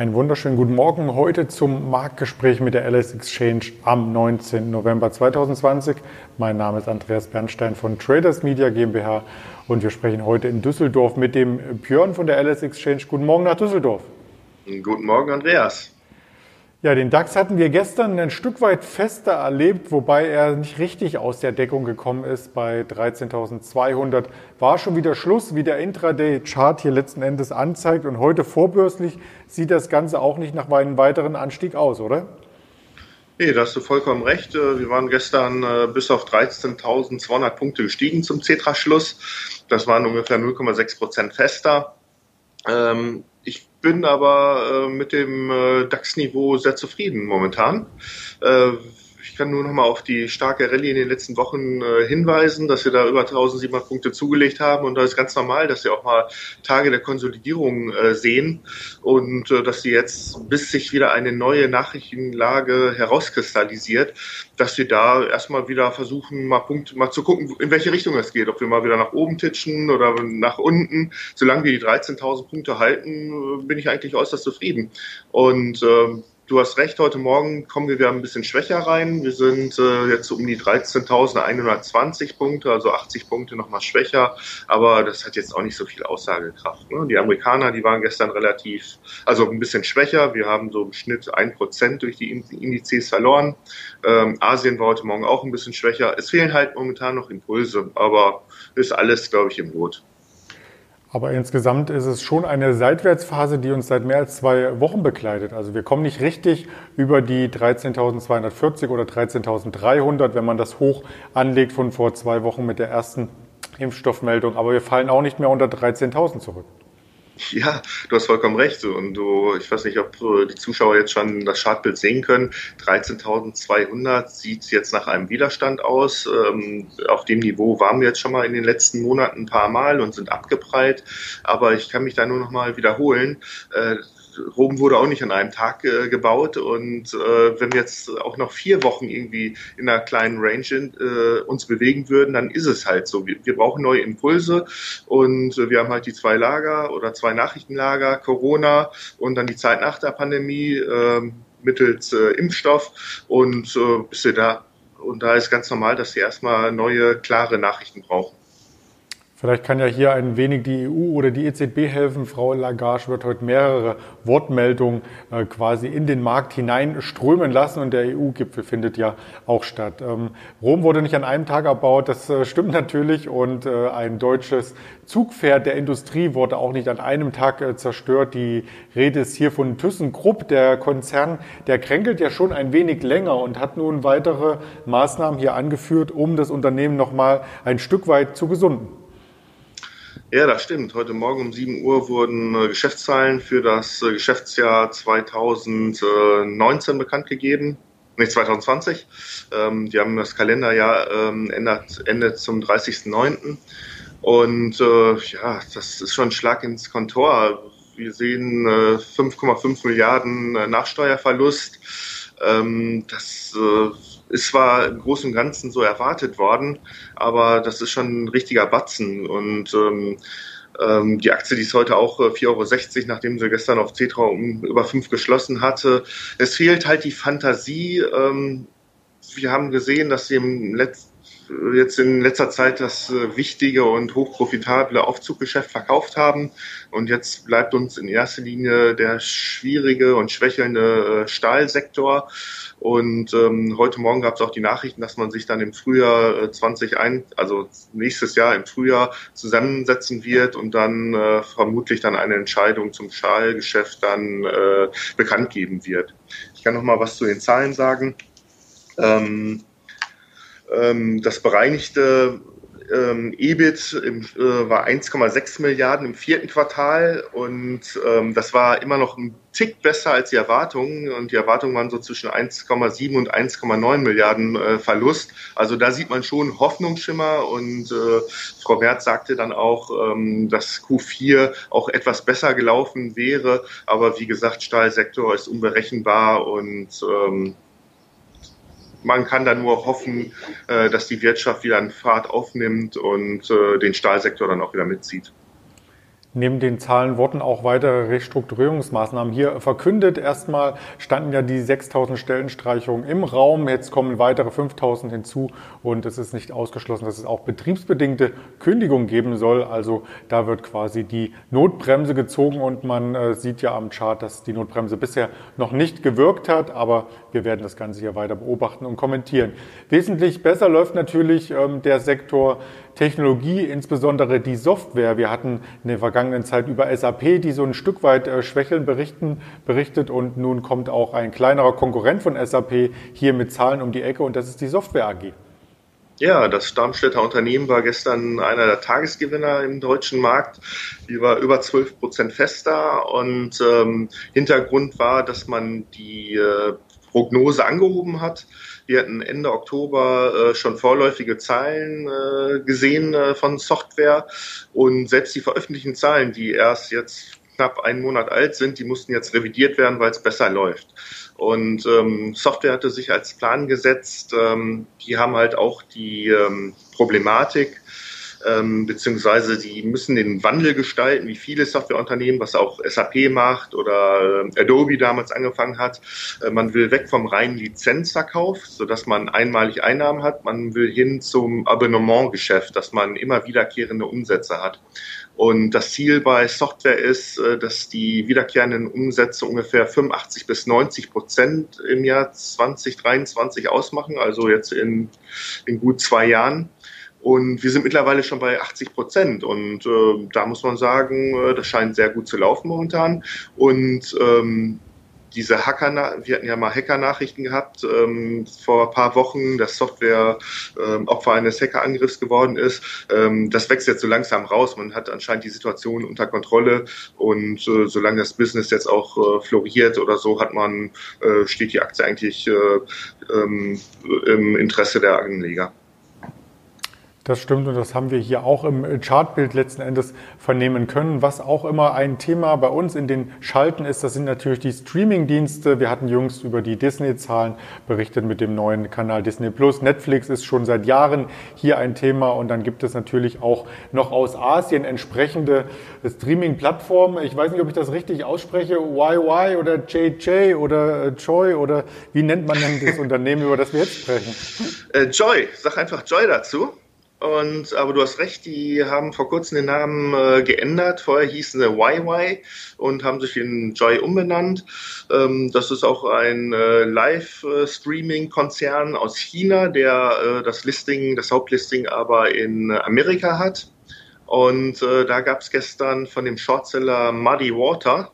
Einen wunderschönen guten Morgen heute zum Marktgespräch mit der LS Exchange am 19. November 2020. Mein Name ist Andreas Bernstein von Traders Media GmbH und wir sprechen heute in Düsseldorf mit dem Björn von der LS Exchange. Guten Morgen nach Düsseldorf. Guten Morgen, Andreas. Ja, den DAX hatten wir gestern ein Stück weit fester erlebt, wobei er nicht richtig aus der Deckung gekommen ist. Bei 13.200 war schon wieder Schluss, wie der Intraday-Chart hier letzten Endes anzeigt. Und heute vorbörslich sieht das Ganze auch nicht nach einem weiteren Anstieg aus, oder? Nee, da hast du vollkommen recht. Äh, wir waren gestern äh, bis auf 13.200 Punkte gestiegen zum Cetra-Schluss. Das waren ungefähr 0,6 Prozent fester. Ähm, ich bin aber äh, mit dem äh, DAX-Niveau sehr zufrieden momentan. Äh, ich kann nur noch mal auf die starke Rallye in den letzten Wochen äh, hinweisen, dass wir da über 1700 Punkte zugelegt haben und da ist ganz normal, dass wir auch mal Tage der Konsolidierung äh, sehen und äh, dass sie jetzt, bis sich wieder eine neue Nachrichtenlage herauskristallisiert, dass wir da erstmal wieder versuchen, mal Punkt, mal zu gucken, in welche Richtung es geht, ob wir mal wieder nach oben titschen oder nach unten. Solange wir die 13.000 Punkte halten, äh, bin ich eigentlich äußerst zufrieden. Und ähm, Du hast recht, heute Morgen kommen wir wieder ein bisschen schwächer rein. Wir sind äh, jetzt um die 13.120 Punkte, also 80 Punkte nochmal schwächer. Aber das hat jetzt auch nicht so viel Aussagekraft. Ne? Die Amerikaner, die waren gestern relativ, also ein bisschen schwächer. Wir haben so im Schnitt ein Prozent durch die Indizes verloren. Ähm, Asien war heute Morgen auch ein bisschen schwächer. Es fehlen halt momentan noch Impulse, aber ist alles, glaube ich, im Lot. Aber insgesamt ist es schon eine Seitwärtsphase, die uns seit mehr als zwei Wochen begleitet. Also wir kommen nicht richtig über die 13.240 oder 13.300, wenn man das hoch anlegt von vor zwei Wochen mit der ersten Impfstoffmeldung. Aber wir fallen auch nicht mehr unter 13.000 zurück. Ja, du hast vollkommen recht. Und du, ich weiß nicht, ob die Zuschauer jetzt schon das Chartbild sehen können. 13.200 sieht jetzt nach einem Widerstand aus. Ähm, auf dem Niveau waren wir jetzt schon mal in den letzten Monaten ein paar Mal und sind abgeprallt. Aber ich kann mich da nur noch mal wiederholen. Rom wurde auch nicht an einem Tag äh, gebaut und äh, wenn wir jetzt auch noch vier Wochen irgendwie in einer kleinen Range äh, uns bewegen würden, dann ist es halt so. Wir, wir brauchen neue Impulse und äh, wir haben halt die zwei Lager oder zwei Nachrichtenlager, Corona und dann die Zeit nach der Pandemie äh, mittels äh, Impfstoff und äh, bis wir da und da ist ganz normal, dass sie erstmal neue, klare Nachrichten brauchen. Vielleicht kann ja hier ein wenig die EU oder die EZB helfen. Frau Lagarde wird heute mehrere Wortmeldungen äh, quasi in den Markt hineinströmen lassen und der EU-Gipfel findet ja auch statt. Ähm, Rom wurde nicht an einem Tag erbaut, das äh, stimmt natürlich und äh, ein deutsches Zugpferd der Industrie wurde auch nicht an einem Tag zerstört. Die Rede ist hier von ThyssenKrupp, der Konzern, der kränkelt ja schon ein wenig länger und hat nun weitere Maßnahmen hier angeführt, um das Unternehmen nochmal ein Stück weit zu gesunden. Ja, das stimmt. Heute Morgen um 7 Uhr wurden äh, Geschäftszahlen für das äh, Geschäftsjahr 2019 bekannt gegeben. Nicht 2020. Ähm, die haben das Kalenderjahr ähm, endet, endet zum 30.09. Und äh, ja, das ist schon ein Schlag ins Kontor. Wir sehen äh, 5,5 Milliarden Nachsteuerverlust. Ähm, das ist zwar im Großen und Ganzen so erwartet worden, aber das ist schon ein richtiger Batzen. Und ähm, ähm, die Aktie, die ist heute auch 4,60 Euro, nachdem sie gestern auf Cetra um über 5 geschlossen hatte. Es fehlt halt die Fantasie. Ähm, wir haben gesehen, dass sie im letzten jetzt in letzter Zeit das äh, wichtige und hochprofitable Aufzuggeschäft verkauft haben. Und jetzt bleibt uns in erster Linie der schwierige und schwächelnde äh, Stahlsektor. Und ähm, heute Morgen gab es auch die Nachrichten, dass man sich dann im Frühjahr äh, 2021, also nächstes Jahr im Frühjahr zusammensetzen wird und dann äh, vermutlich dann eine Entscheidung zum Stahlgeschäft dann äh, bekannt geben wird. Ich kann noch mal was zu den Zahlen sagen. Ähm, ähm, das bereinigte ähm, EBIT im, äh, war 1,6 Milliarden im vierten Quartal und ähm, das war immer noch ein Tick besser als die Erwartungen und die Erwartungen waren so zwischen 1,7 und 1,9 Milliarden äh, Verlust. Also da sieht man schon Hoffnungsschimmer und äh, Frau Werth sagte dann auch, ähm, dass Q4 auch etwas besser gelaufen wäre, aber wie gesagt, Stahlsektor ist unberechenbar und ähm, man kann da nur hoffen, äh, dass die Wirtschaft wieder einen Fahrt aufnimmt und äh, den Stahlsektor dann auch wieder mitzieht. Neben den Zahlen wurden auch weitere Restrukturierungsmaßnahmen hier verkündet. Erstmal standen ja die 6000 Stellenstreichungen im Raum. Jetzt kommen weitere 5000 hinzu und es ist nicht ausgeschlossen, dass es auch betriebsbedingte Kündigungen geben soll. Also da wird quasi die Notbremse gezogen und man äh, sieht ja am Chart, dass die Notbremse bisher noch nicht gewirkt hat. Aber wir werden das Ganze hier weiter beobachten und kommentieren. Wesentlich besser läuft natürlich ähm, der Sektor Technologie, insbesondere die Software. Wir hatten in der vergangenen Zeit über SAP, die so ein Stück weit äh, schwächeln, berichten, berichtet und nun kommt auch ein kleinerer Konkurrent von SAP hier mit Zahlen um die Ecke und das ist die Software AG. Ja, das Darmstädter Unternehmen war gestern einer der Tagesgewinner im deutschen Markt. Die war über 12 Prozent fester und ähm, Hintergrund war, dass man die äh, Prognose angehoben hat. Wir hatten Ende Oktober äh, schon vorläufige Zahlen äh, gesehen äh, von Software und selbst die veröffentlichten Zahlen, die erst jetzt knapp einen Monat alt sind, die mussten jetzt revidiert werden, weil es besser läuft. Und ähm, Software hatte sich als Plan gesetzt. Ähm, die haben halt auch die ähm, Problematik, ähm, beziehungsweise die müssen den Wandel gestalten, wie viele Softwareunternehmen, was auch SAP macht oder äh, Adobe damals angefangen hat. Äh, man will weg vom reinen Lizenzverkauf, sodass man einmalig Einnahmen hat. Man will hin zum Abonnementgeschäft, dass man immer wiederkehrende Umsätze hat. Und das Ziel bei Software ist, äh, dass die wiederkehrenden Umsätze ungefähr 85 bis 90 Prozent im Jahr 2023 ausmachen, also jetzt in, in gut zwei Jahren. Und wir sind mittlerweile schon bei 80 Prozent. Und äh, da muss man sagen, äh, das scheint sehr gut zu laufen momentan. Und ähm, diese Hacker, wir hatten ja mal Hacker-Nachrichten gehabt ähm, vor ein paar Wochen, dass Software ähm, Opfer eines Hackerangriffs geworden ist. Ähm, das wächst jetzt so langsam raus. Man hat anscheinend die Situation unter Kontrolle und äh, solange das Business jetzt auch äh, floriert oder so, hat man äh, steht die Aktie eigentlich äh, ähm, im Interesse der Anleger. Das stimmt und das haben wir hier auch im Chartbild letzten Endes vernehmen können. Was auch immer ein Thema bei uns in den Schalten ist, das sind natürlich die Streaming-Dienste. Wir hatten jüngst über die Disney-Zahlen berichtet mit dem neuen Kanal Disney Plus. Netflix ist schon seit Jahren hier ein Thema und dann gibt es natürlich auch noch aus Asien entsprechende Streaming-Plattformen. Ich weiß nicht, ob ich das richtig ausspreche. YY oder JJ oder äh, Joy oder wie nennt man denn das Unternehmen, über das wir jetzt sprechen? Äh, Joy, sag einfach Joy dazu. Und, aber du hast recht, die haben vor kurzem den Namen äh, geändert. Vorher hießen sie YY und haben sich in Joy umbenannt. Ähm, das ist auch ein äh, Live-Streaming-Konzern aus China, der äh, das Listing, das Hauptlisting aber in Amerika hat. Und äh, da gab es gestern von dem Shortseller Muddy Water,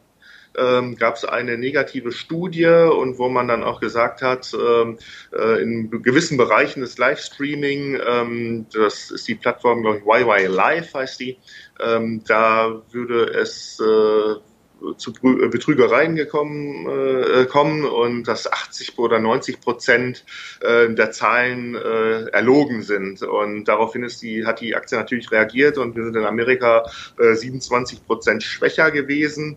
ähm, gab es eine negative Studie und wo man dann auch gesagt hat, ähm, äh, in gewissen Bereichen des Livestreaming, ähm, das ist die Plattform, glaube ich, YY Live heißt die, ähm, da würde es äh, zu äh, Betrügereien gekommen äh, kommen und dass 80 oder 90 Prozent äh, der Zahlen äh, erlogen sind. Und daraufhin ist die, hat die Aktie natürlich reagiert und wir sind in Amerika äh, 27 Prozent schwächer gewesen.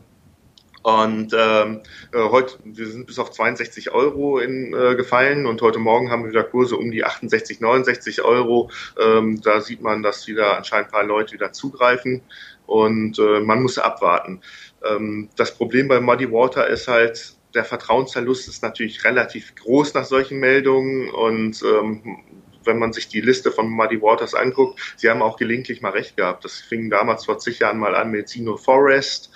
Und ähm, äh, heute, wir sind bis auf 62 Euro in, äh, gefallen und heute Morgen haben wir wieder Kurse um die 68, 69 Euro. Ähm, da sieht man, dass wieder anscheinend ein paar Leute wieder zugreifen und äh, man muss abwarten. Ähm, das Problem bei Muddy Water ist halt, der Vertrauensverlust ist natürlich relativ groß nach solchen Meldungen und ähm, wenn man sich die Liste von Muddy Waters anguckt, sie haben auch gelegentlich mal recht gehabt. Das fing damals vor zig Jahren mal an mit Sino Forest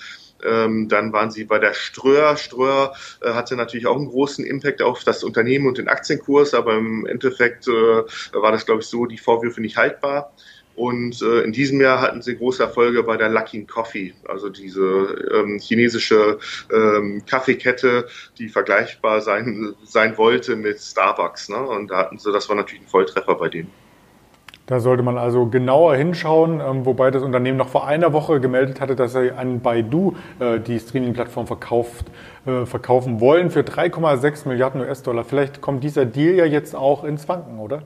ähm, dann waren sie bei der Ströer. Ströer äh, hatte natürlich auch einen großen Impact auf das Unternehmen und den Aktienkurs, aber im Endeffekt äh, war das, glaube ich, so die Vorwürfe nicht haltbar. Und äh, in diesem Jahr hatten sie große Erfolge bei der Luckin Coffee, also diese ähm, chinesische ähm, Kaffeekette, die vergleichbar sein, sein wollte mit Starbucks. Ne? Und da hatten sie, das war natürlich ein Volltreffer bei denen. Da sollte man also genauer hinschauen, ähm, wobei das Unternehmen noch vor einer Woche gemeldet hatte, dass sie an Baidu äh, die Streaming-Plattform verkauft, äh, verkaufen wollen für 3,6 Milliarden US-Dollar. Vielleicht kommt dieser Deal ja jetzt auch ins Wanken, oder?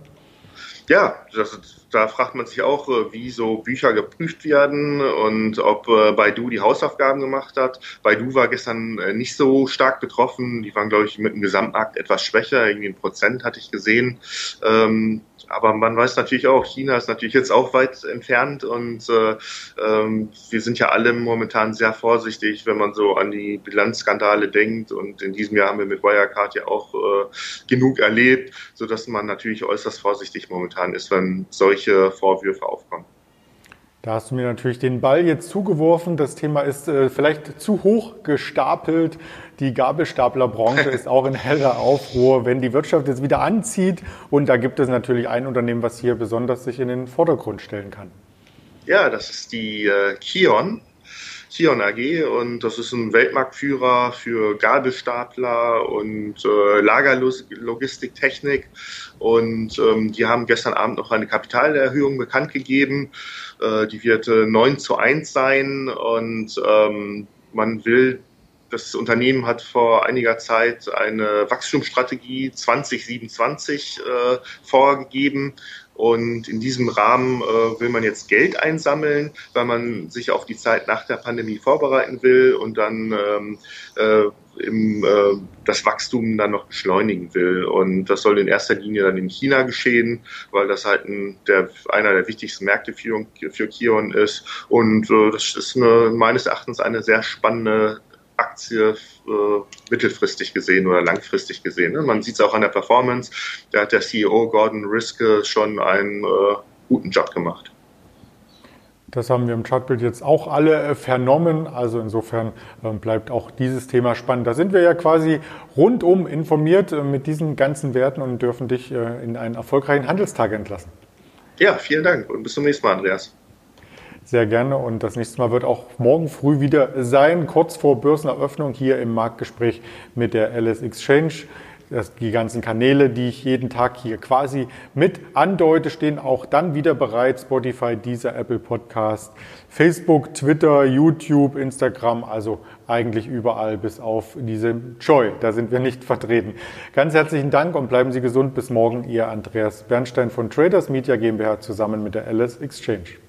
Ja, das, da fragt man sich auch, äh, wie so Bücher geprüft werden und ob Baidu die Hausaufgaben gemacht hat. Baidu war gestern nicht so stark betroffen. Die waren, glaube ich, mit dem Gesamtmarkt etwas schwächer. Irgendwie ein Prozent hatte ich gesehen. Ähm, aber man weiß natürlich auch, China ist natürlich jetzt auch weit entfernt und äh, ähm, wir sind ja alle momentan sehr vorsichtig, wenn man so an die Bilanzskandale denkt und in diesem Jahr haben wir mit Wirecard ja auch äh, genug erlebt, so dass man natürlich äußerst vorsichtig momentan ist, wenn solche Vorwürfe aufkommen. Da hast du mir natürlich den Ball jetzt zugeworfen. Das Thema ist äh, vielleicht zu hoch gestapelt. Die Gabelstaplerbranche ist auch in heller Aufruhr, wenn die Wirtschaft jetzt wieder anzieht. Und da gibt es natürlich ein Unternehmen, was hier besonders sich in den Vordergrund stellen kann. Ja, das ist die äh, Kion. Kion AG und das ist ein Weltmarktführer für Gabelstapler und äh, Lagerlogistiktechnik und ähm, die haben gestern Abend noch eine Kapitalerhöhung bekannt gegeben. Äh, die wird äh, 9 zu 1 sein und ähm, man will das Unternehmen hat vor einiger Zeit eine Wachstumsstrategie 2027 äh, vorgegeben. Und in diesem Rahmen äh, will man jetzt Geld einsammeln, weil man sich auf die Zeit nach der Pandemie vorbereiten will und dann ähm, äh, im, äh, das Wachstum dann noch beschleunigen will. Und das soll in erster Linie dann in China geschehen, weil das halt ein, der, einer der wichtigsten Märkte für, für Kion ist. Und äh, das ist eine, meines Erachtens eine sehr spannende Aktie äh, mittelfristig gesehen oder langfristig gesehen. Ne? Man sieht es auch an der Performance. Da hat der CEO Gordon Riske schon einen äh, guten Job gemacht. Das haben wir im Chartbild jetzt auch alle äh, vernommen. Also insofern ähm, bleibt auch dieses Thema spannend. Da sind wir ja quasi rundum informiert äh, mit diesen ganzen Werten und dürfen dich äh, in einen erfolgreichen Handelstag entlassen. Ja, vielen Dank und bis zum nächsten Mal, Andreas. Sehr gerne und das nächste Mal wird auch morgen früh wieder sein, kurz vor Börseneröffnung hier im Marktgespräch mit der LS Exchange. Das, die ganzen Kanäle, die ich jeden Tag hier quasi mit andeute, stehen auch dann wieder bereit. Spotify, dieser Apple Podcast, Facebook, Twitter, YouTube, Instagram, also eigentlich überall bis auf diese Joy. Da sind wir nicht vertreten. Ganz herzlichen Dank und bleiben Sie gesund. Bis morgen, Ihr Andreas Bernstein von Traders Media GmbH zusammen mit der LS Exchange.